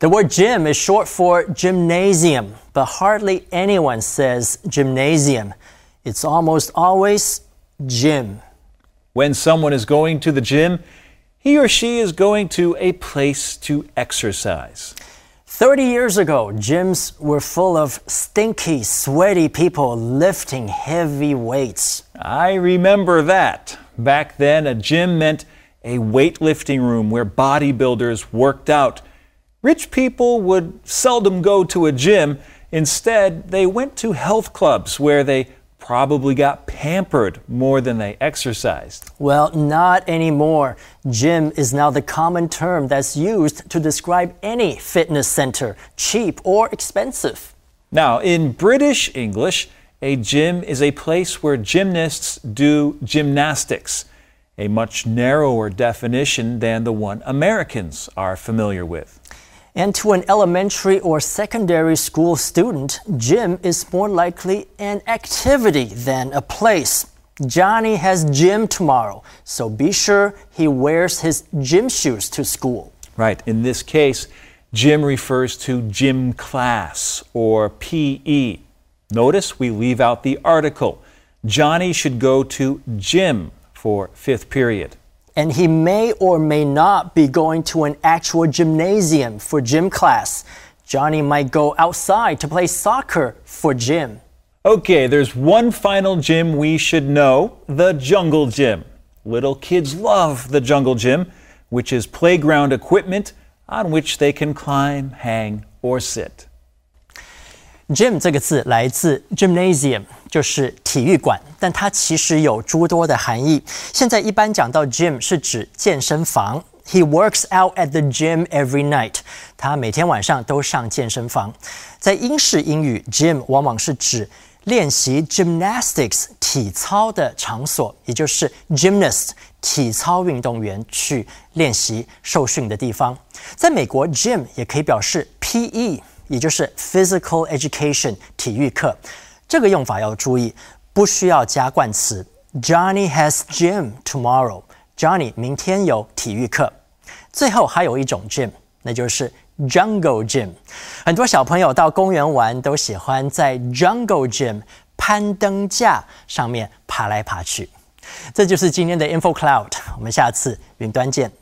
The word gym is short for gymnasium, but hardly anyone says gymnasium. It's almost always gym. When someone is going to the gym, he or she is going to a place to exercise. 30 years ago, gyms were full of stinky, sweaty people lifting heavy weights. I remember that. Back then, a gym meant a weightlifting room where bodybuilders worked out. Rich people would seldom go to a gym. Instead, they went to health clubs where they probably got pampered more than they exercised. Well, not anymore. Gym is now the common term that's used to describe any fitness center, cheap or expensive. Now, in British English, a gym is a place where gymnasts do gymnastics, a much narrower definition than the one Americans are familiar with. And to an elementary or secondary school student, gym is more likely an activity than a place. Johnny has gym tomorrow, so be sure he wears his gym shoes to school. Right, in this case, gym refers to gym class or PE. Notice we leave out the article. Johnny should go to gym for fifth period and he may or may not be going to an actual gymnasium for gym class. Johnny might go outside to play soccer for gym. Okay, there's one final gym we should know the jungle gym. Little kids love the jungle gym, which is playground equipment on which they can climb, hang, or sit. Gym 这个字来自 gymnasium，就是体育馆， 但它其实有诸多的含义。现在一般讲到 gym 是指健身房。He works out at the gym every night。他每天晚上都上健身房。在英式英语，gym 往往是指练习 gymnastics 体操的场所，也就是 gymnast 体操运动员去练习受训的地方。在美国，gym 也可以表示 PE。也就是 physical education 体育课，这个用法要注意，不需要加冠词。Johnny has gym tomorrow。Johnny 明天有体育课。最后还有一种 gym，那就是 jungle gym。很多小朋友到公园玩都喜欢在 jungle gym 攀登架上面爬来爬去。这就是今天的 info cloud，我们下次云端见。